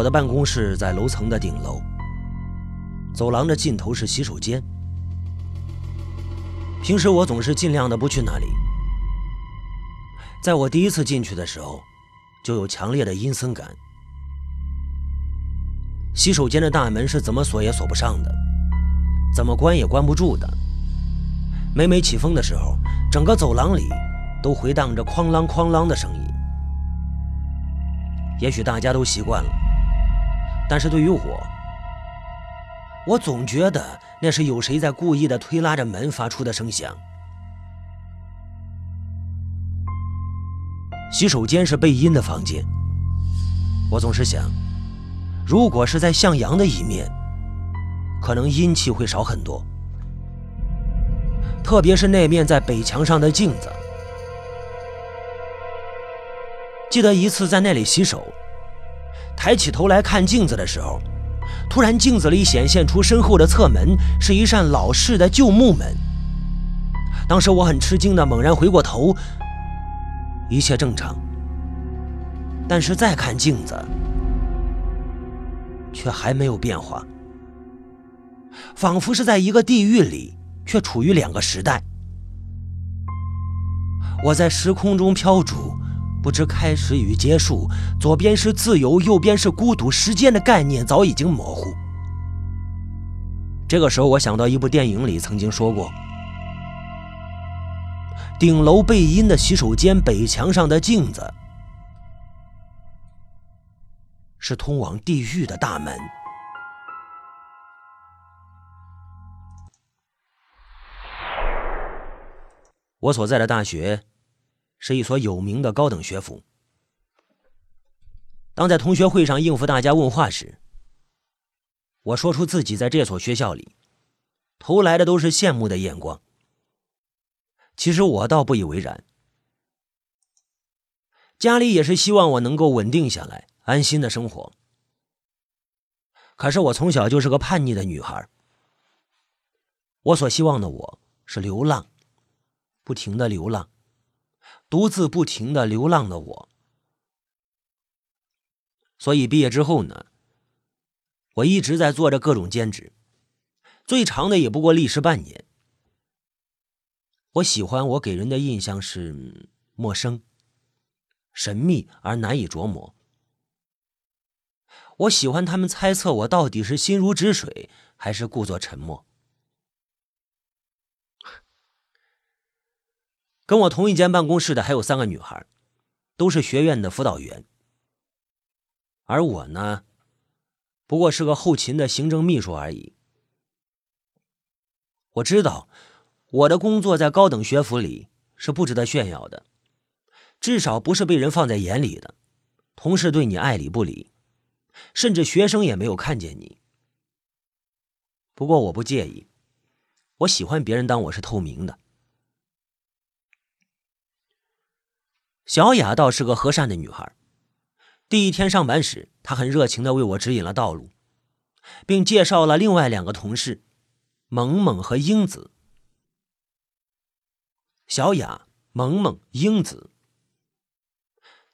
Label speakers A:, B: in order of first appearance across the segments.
A: 我的办公室在楼层的顶楼，走廊的尽头是洗手间。平时我总是尽量的不去那里。在我第一次进去的时候，就有强烈的阴森感。洗手间的大门是怎么锁也锁不上的，怎么关也关不住的。每每起风的时候，整个走廊里都回荡着哐啷哐啷的声音。也许大家都习惯了，但是对于我，我总觉得那是有谁在故意的推拉着门发出的声响。洗手间是背阴的房间，我总是想，如果是在向阳的一面，可能阴气会少很多。特别是那面在北墙上的镜子，记得一次在那里洗手，抬起头来看镜子的时候，突然镜子里显现出身后的侧门是一扇老式的旧木门。当时我很吃惊的猛然回过头，一切正常，但是再看镜子，却还没有变化，仿佛是在一个地狱里。却处于两个时代，我在时空中飘逐，不知开始与结束。左边是自由，右边是孤独，时间的概念早已经模糊。这个时候，我想到一部电影里曾经说过：顶楼背阴的洗手间北墙上的镜子，是通往地狱的大门。我所在的大学是一所有名的高等学府。当在同学会上应付大家问话时，我说出自己在这所学校里，投来的都是羡慕的眼光。其实我倒不以为然，家里也是希望我能够稳定下来，安心的生活。可是我从小就是个叛逆的女孩，我所希望的我是流浪。不停的流浪，独自不停的流浪的我，所以毕业之后呢，我一直在做着各种兼职，最长的也不过历时半年。我喜欢我给人的印象是陌生、神秘而难以琢磨。我喜欢他们猜测我到底是心如止水，还是故作沉默。跟我同一间办公室的还有三个女孩，都是学院的辅导员。而我呢，不过是个后勤的行政秘书而已。我知道，我的工作在高等学府里是不值得炫耀的，至少不是被人放在眼里的。同事对你爱理不理，甚至学生也没有看见你。不过我不介意，我喜欢别人当我是透明的。小雅倒是个和善的女孩。第一天上班时，她很热情的为我指引了道路，并介绍了另外两个同事，萌萌和英子。小雅、萌萌、英子。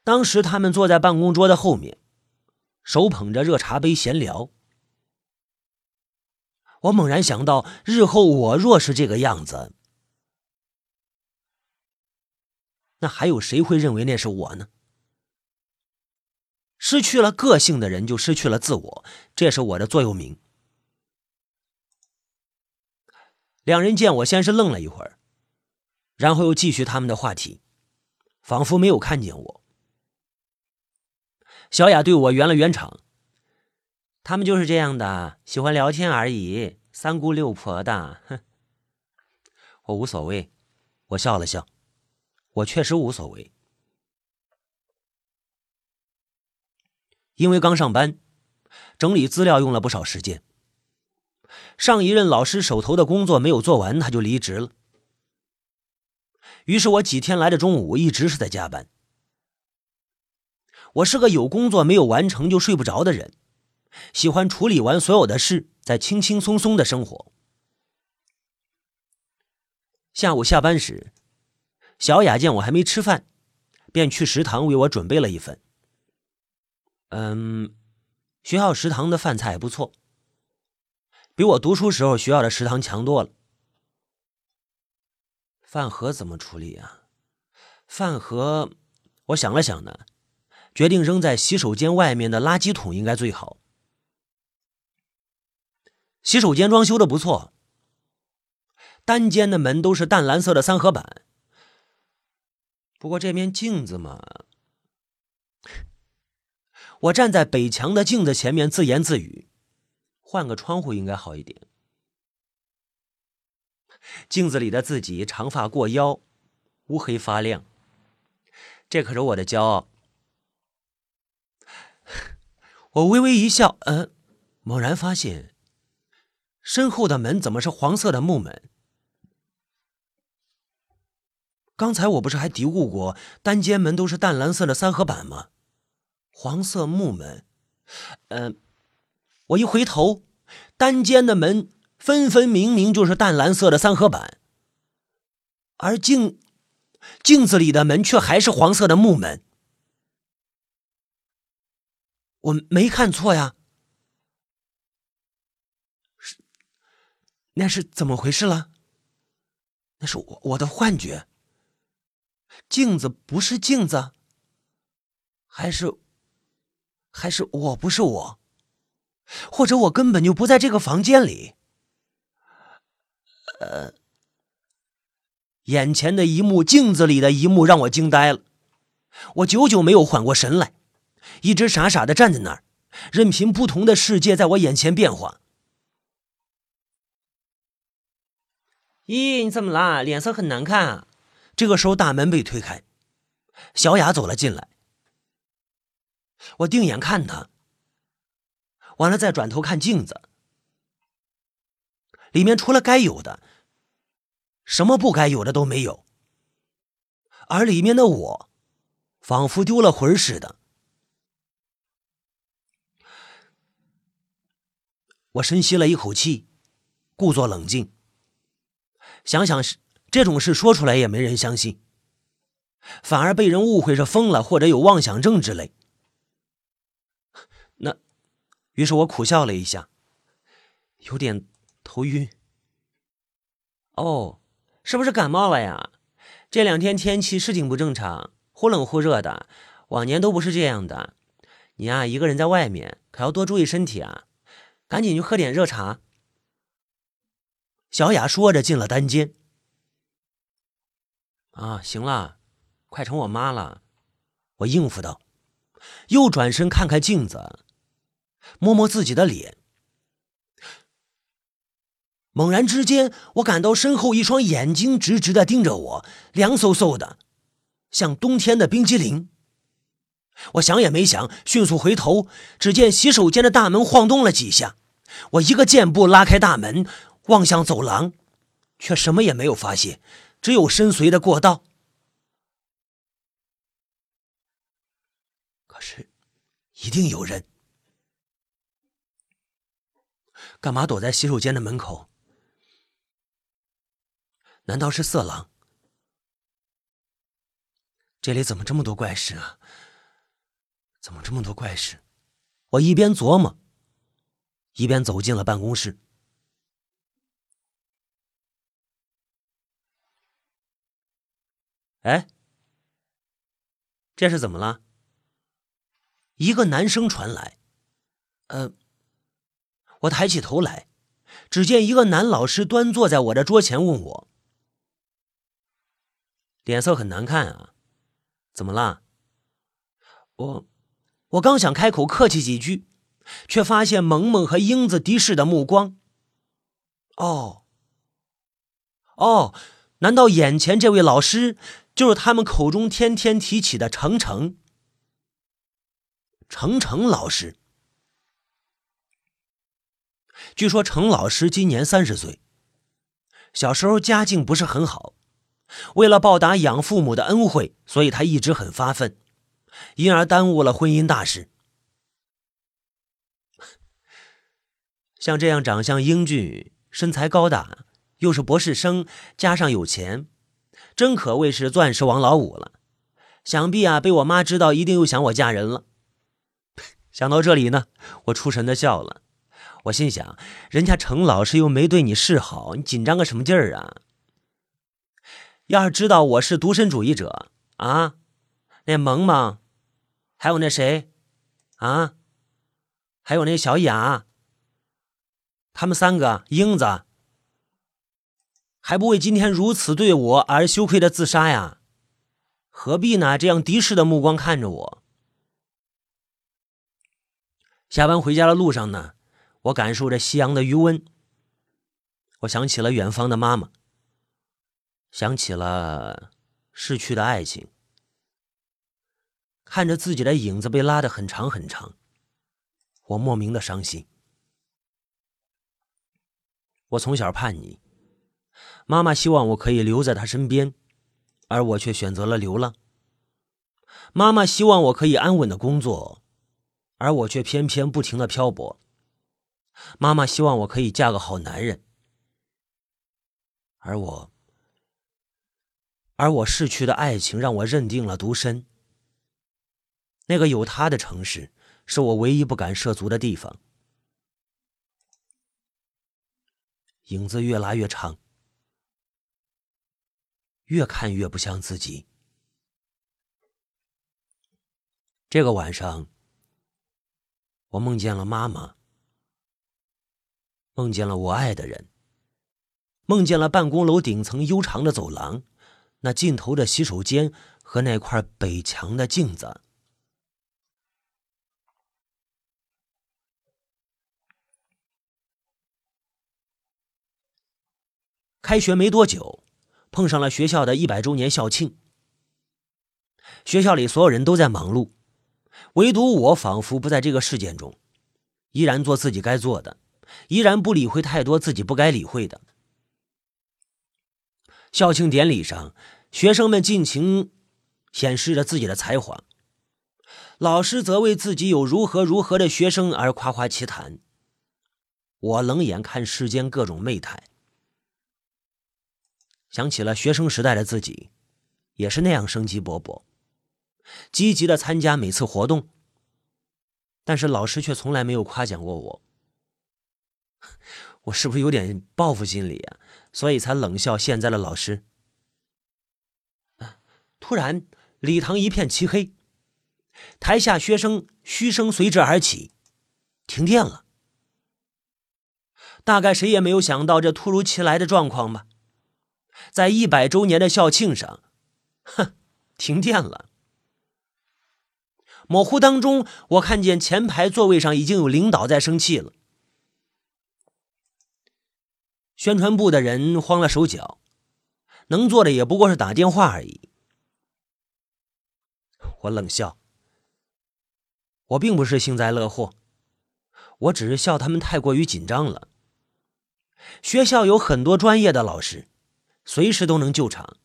A: 当时他们坐在办公桌的后面，手捧着热茶杯闲聊。我猛然想到，日后我若是这个样子。那还有谁会认为那是我呢？失去了个性的人就失去了自我，这是我的座右铭。两人见我，先是愣了一会儿，然后又继续他们的话题，仿佛没有看见我。小雅对我圆了圆场：“他们就是这样的，喜欢聊天而已，三姑六婆的。”哼，我无所谓，我笑了笑。我确实无所谓，因为刚上班，整理资料用了不少时间。上一任老师手头的工作没有做完，他就离职了。于是我几天来的中午一直是在加班。我是个有工作没有完成就睡不着的人，喜欢处理完所有的事，再轻轻松松的生活。下午下班时。小雅见我还没吃饭，便去食堂为我准备了一份。嗯，学校食堂的饭菜不错，比我读书时候学校的食堂强多了。饭盒怎么处理啊？饭盒，我想了想呢，决定扔在洗手间外面的垃圾桶应该最好。洗手间装修的不错，单间的门都是淡蓝色的三合板。不过这面镜子嘛，我站在北墙的镜子前面自言自语：换个窗户应该好一点。镜子里的自己长发过腰，乌黑发亮，这可是我的骄傲。我微微一笑，嗯，猛然发现身后的门怎么是黄色的木门？刚才我不是还嘀咕过，单间门都是淡蓝色的三合板吗？黄色木门，嗯，我一回头，单间的门。分分明明就是淡蓝色的三合板，而镜镜子里的门却还是黄色的木门。我没看错呀，是那是怎么回事了？那是我我的幻觉，镜子不是镜子，还是还是我不是我，或者我根本就不在这个房间里。呃，眼前的一幕，镜子里的一幕，让我惊呆了。我久久没有缓过神来，一直傻傻的站在那儿，任凭不同的世界在我眼前变化。咦，你怎么啦？脸色很难看啊！这个时候，大门被推开，小雅走了进来。我定眼看她，完了再转头看镜子。里面除了该有的，什么不该有的都没有。而里面的我，仿佛丢了魂似的。我深吸了一口气，故作冷静。想想是这种事说出来也没人相信，反而被人误会是疯了或者有妄想症之类。那，于是我苦笑了一下，有点。头晕。哦，是不是感冒了呀？这两天天气是挺不正常，忽冷忽热的，往年都不是这样的。你啊，一个人在外面，可要多注意身体啊！赶紧去喝点热茶。小雅说着进了单间。啊，行了，快成我妈了。我应付道，又转身看看镜子，摸摸自己的脸。猛然之间，我感到身后一双眼睛直直的盯着我，凉飕飕的，像冬天的冰激凌。我想也没想，迅速回头，只见洗手间的大门晃动了几下，我一个箭步拉开大门，望向走廊，却什么也没有发现，只有深邃的过道。可是，一定有人，干嘛躲在洗手间的门口？难道是色狼？这里怎么这么多怪事啊？怎么这么多怪事？我一边琢磨，一边走进了办公室。哎，这是怎么了？一个男声传来。呃，我抬起头来，只见一个男老师端坐在我的桌前，问我。脸色很难看啊，怎么了？我，我刚想开口客气几句，却发现萌萌和英子敌视的目光。哦，哦，难道眼前这位老师就是他们口中天天提起的程程？程程老师。据说程老师今年三十岁，小时候家境不是很好。为了报答养父母的恩惠，所以他一直很发奋，因而耽误了婚姻大事。像这样长相英俊、身材高大，又是博士生，加上有钱，真可谓是钻石王老五了。想必啊，被我妈知道，一定又想我嫁人了。想到这里呢，我出神的笑了。我心想，人家程老师又没对你示好，你紧张个什么劲儿啊？要是知道我是独身主义者啊，那萌萌，还有那谁，啊，还有那小雅，他们三个英子，还不为今天如此对我而羞愧的自杀呀？何必呢？这样敌视的目光看着我。下班回家的路上呢，我感受着夕阳的余温。我想起了远方的妈妈，想起了逝去的爱情，看着自己的影子被拉得很长很长，我莫名的伤心。我从小叛逆，妈妈希望我可以留在她身边，而我却选择了流浪。妈妈希望我可以安稳的工作。而我却偏偏不停的漂泊。妈妈希望我可以嫁个好男人，而我，而我逝去的爱情让我认定了独身。那个有他的城市，是我唯一不敢涉足的地方。影子越拉越长，越看越不像自己。这个晚上。我梦见了妈妈，梦见了我爱的人，梦见了办公楼顶层悠长的走廊，那尽头的洗手间和那块北墙的镜子。开学没多久，碰上了学校的一百周年校庆，学校里所有人都在忙碌。唯独我仿佛不在这个事件中，依然做自己该做的，依然不理会太多自己不该理会的。校庆典礼上，学生们尽情显示着自己的才华，老师则为自己有如何如何的学生而夸夸其谈。我冷眼看世间各种媚态，想起了学生时代的自己，也是那样生机勃勃。积极的参加每次活动，但是老师却从来没有夸奖过我。我是不是有点报复心理啊？所以才冷笑现在的老师。突然，礼堂一片漆黑，台下学生嘘声随之而起，停电了。大概谁也没有想到这突如其来的状况吧？在一百周年的校庆上，哼，停电了。模糊当中，我看见前排座位上已经有领导在生气了。宣传部的人慌了手脚，能做的也不过是打电话而已。我冷笑，我并不是幸灾乐祸，我只是笑他们太过于紧张了。学校有很多专业的老师，随时都能救场，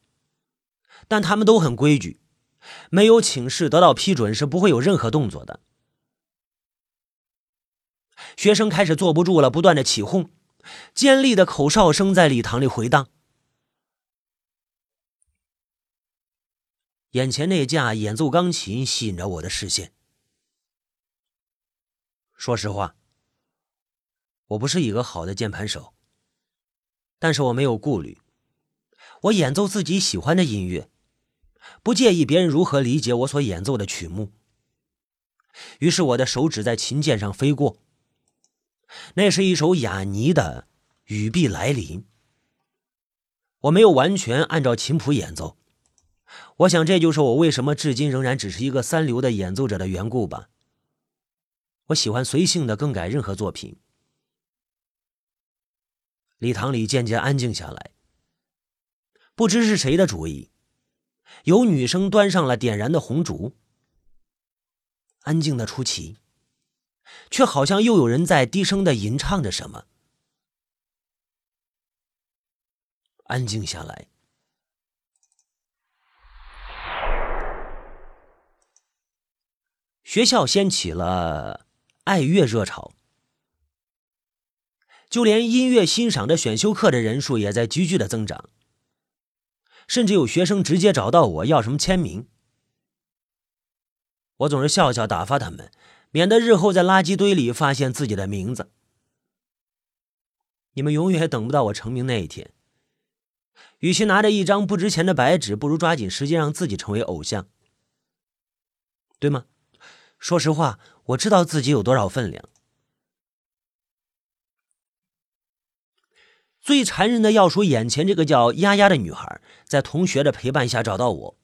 A: 但他们都很规矩。没有请示得到批准是不会有任何动作的。学生开始坐不住了，不断的起哄，尖利的口哨声在礼堂里回荡。眼前那架演奏钢琴吸引着我的视线。说实话，我不是一个好的键盘手，但是我没有顾虑，我演奏自己喜欢的音乐。不介意别人如何理解我所演奏的曲目。于是我的手指在琴键上飞过，那是一首雅尼的《雨必来临》。我没有完全按照琴谱演奏，我想这就是我为什么至今仍然只是一个三流的演奏者的缘故吧。我喜欢随性的更改任何作品。礼堂里渐渐安静下来，不知是谁的主意。有女生端上了点燃的红烛，安静的出奇，却好像又有人在低声的吟唱着什么。安静下来，学校掀起了爱乐热潮，就连音乐欣赏的选修课的人数也在急剧的增长。甚至有学生直接找到我要什么签名，我总是笑笑打发他们，免得日后在垃圾堆里发现自己的名字。你们永远等不到我成名那一天。与其拿着一张不值钱的白纸，不如抓紧时间让自己成为偶像，对吗？说实话，我知道自己有多少分量。最残忍的要数眼前这个叫丫丫的女孩，在同学的陪伴下找到我，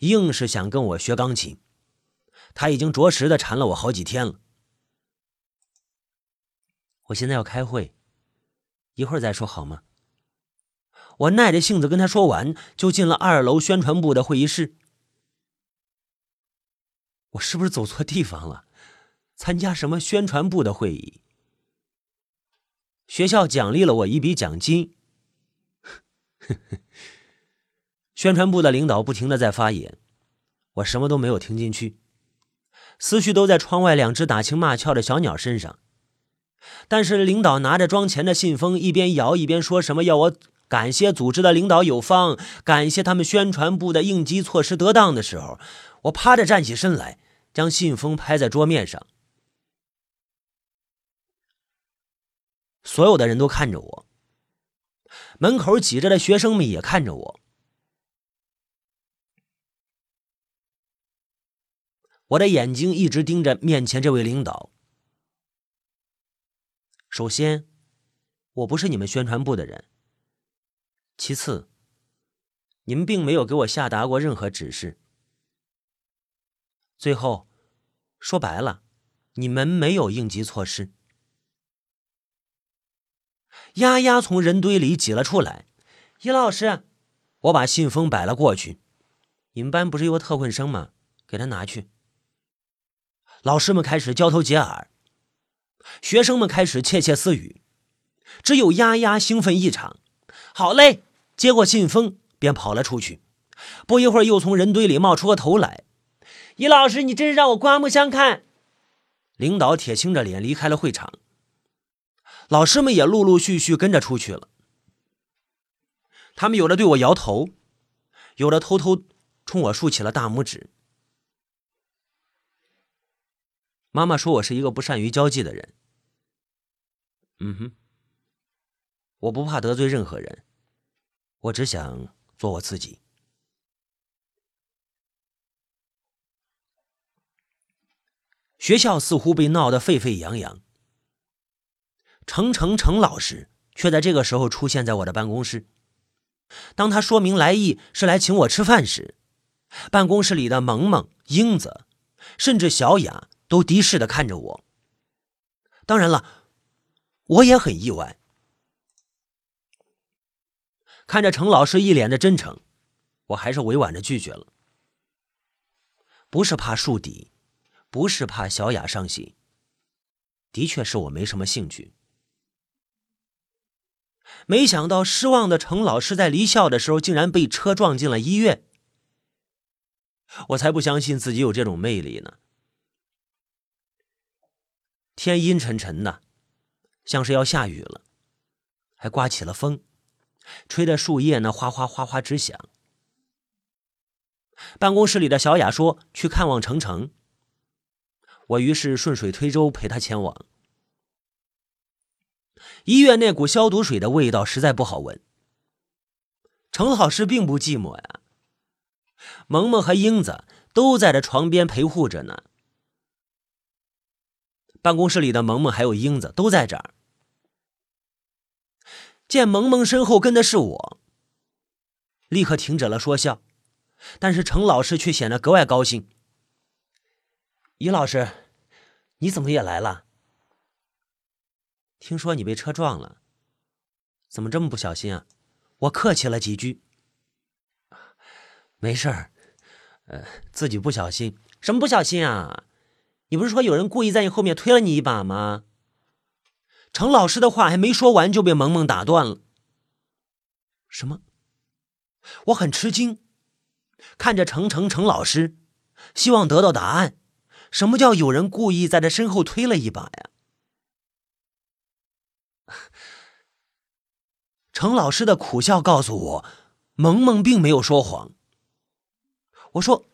A: 硬是想跟我学钢琴。她已经着实的缠了我好几天了。我现在要开会，一会儿再说好吗？我耐着性子跟她说完，就进了二楼宣传部的会议室。我是不是走错地方了？参加什么宣传部的会议？学校奖励了我一笔奖金。宣传部的领导不停的在发言，我什么都没有听进去，思绪都在窗外两只打情骂俏的小鸟身上。但是领导拿着装钱的信封，一边摇一边说什么要我。感谢组织的领导有方，感谢他们宣传部的应急措施得当的时候，我趴着站起身来，将信封拍在桌面上。所有的人都看着我，门口挤着的学生们也看着我。我的眼睛一直盯着面前这位领导。首先，我不是你们宣传部的人。其次，你们并没有给我下达过任何指示。最后，说白了，你们没有应急措施。丫丫从人堆里挤了出来，尹老师，我把信封摆了过去。你们班不是有个特困生吗？给他拿去。老师们开始交头接耳，学生们开始窃窃私语，只有丫丫兴奋异常。好嘞。接过信封，便跑了出去。不一会儿，又从人堆里冒出个头来。易老师，你真是让我刮目相看。领导铁青着脸离开了会场。老师们也陆陆续续跟着出去了。他们有的对我摇头，有的偷偷冲我竖起了大拇指。妈妈说我是一个不善于交际的人。嗯哼，我不怕得罪任何人。我只想做我自己。学校似乎被闹得沸沸扬扬。程程程老师却在这个时候出现在我的办公室。当他说明来意是来请我吃饭时，办公室里的萌萌、英子，甚至小雅都敌视的看着我。当然了，我也很意外。看着程老师一脸的真诚，我还是委婉的拒绝了。不是怕树敌，不是怕小雅伤心，的确是我没什么兴趣。没想到失望的程老师在离校的时候竟然被车撞进了医院，我才不相信自己有这种魅力呢。天阴沉沉的，像是要下雨了，还刮起了风。吹的树叶呢，哗哗哗哗直响。办公室里的小雅说：“去看望程程。”我于是顺水推舟陪她前往。医院那股消毒水的味道实在不好闻。程老师并不寂寞呀，萌萌和英子都在这床边陪护着呢。办公室里的萌萌还有英子都在这儿。见萌萌身后跟的是我，立刻停止了说笑，但是程老师却显得格外高兴。于老师，你怎么也来了？听说你被车撞了，怎么这么不小心啊？我客气了几句，没事儿，呃，自己不小心，什么不小心啊？你不是说有人故意在你后面推了你一把吗？程老师的话还没说完，就被萌萌打断了。什么？我很吃惊，看着程程程老师，希望得到答案。什么叫有人故意在他身后推了一把呀？程老师的苦笑告诉我，萌萌并没有说谎。我说：“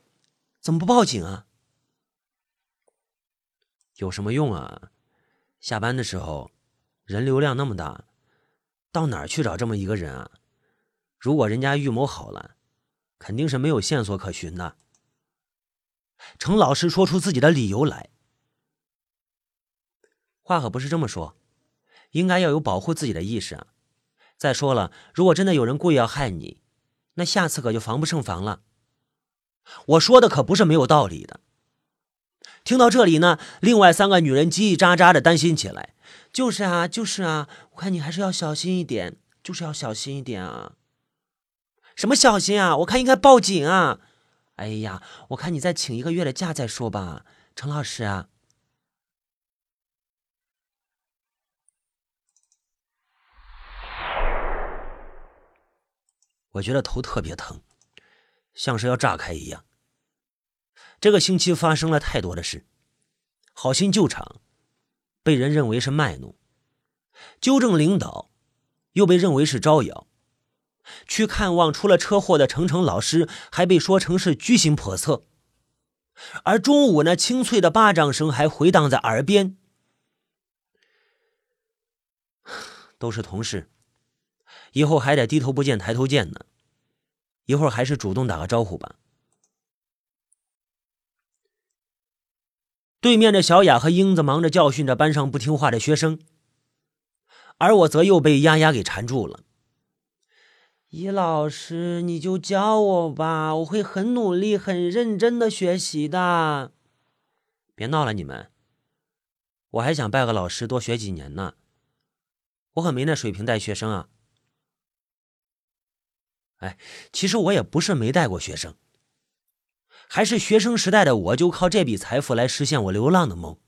A: 怎么不报警啊？”有什么用啊？下班的时候，人流量那么大，到哪儿去找这么一个人啊？如果人家预谋好了，肯定是没有线索可循的。程老师说出自己的理由来，话可不是这么说，应该要有保护自己的意识啊。再说了，如果真的有人故意要害你，那下次可就防不胜防了。我说的可不是没有道理的。听到这里呢，另外三个女人叽叽喳喳的担心起来。就是啊，就是啊，我看你还是要小心一点，就是要小心一点啊。什么小心啊？我看应该报警啊。哎呀，我看你再请一个月的假再说吧，程老师啊。我觉得头特别疼，像是要炸开一样。这个星期发生了太多的事，好心救场，被人认为是卖弄；纠正领导，又被认为是招摇；去看望出了车祸的程程老师，还被说成是居心叵测。而中午那清脆的巴掌声还回荡在耳边。都是同事，以后还得低头不见抬头见呢。一会儿还是主动打个招呼吧。对面的小雅和英子忙着教训着班上不听话的学生，而我则又被丫丫给缠住了。易老师，你就教我吧，我会很努力、很认真的学习的。别闹了，你们，我还想拜个老师，多学几年呢。我可没那水平带学生啊。哎，其实我也不是没带过学生。还是学生时代的我，就靠这笔财富来实现我流浪的梦。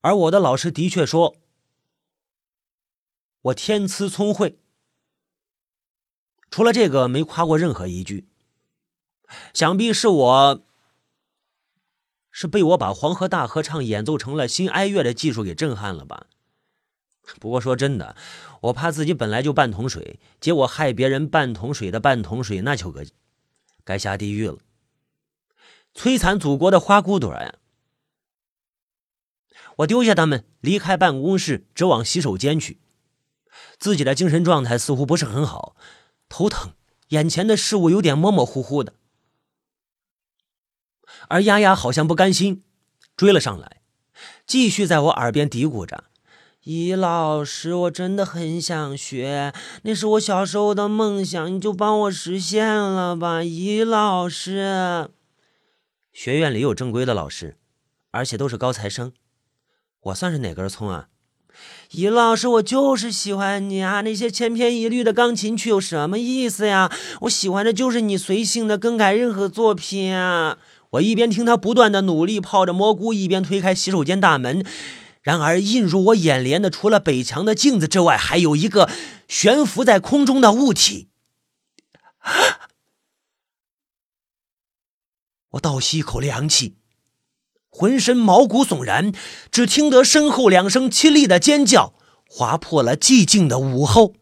A: 而我的老师的确说，我天资聪慧。除了这个，没夸过任何一句。想必是我，是被我把《黄河大合唱》演奏成了新哀乐的技术给震撼了吧？不过说真的，我怕自己本来就半桶水，结果害别人半桶水的半桶水，那就个该下地狱了。摧残祖国的花骨朵呀！我丢下他们，离开办公室，直往洗手间去。自己的精神状态似乎不是很好，头疼，眼前的事物有点模模糊糊的。而丫丫好像不甘心，追了上来，继续在我耳边嘀咕着。易老师，我真的很想学，那是我小时候的梦想，你就帮我实现了吧，易老师。学院里有正规的老师，而且都是高材生，我算是哪根葱啊？易老师，我就是喜欢你啊！那些千篇一律的钢琴曲有什么意思呀？我喜欢的就是你随性的更改任何作品啊！我一边听他不断的努力泡着蘑菇，一边推开洗手间大门。然而，映入我眼帘的，除了北墙的镜子之外，还有一个悬浮在空中的物体。我倒吸一口凉气，浑身毛骨悚然，只听得身后两声凄厉的尖叫，划破了寂静的午后。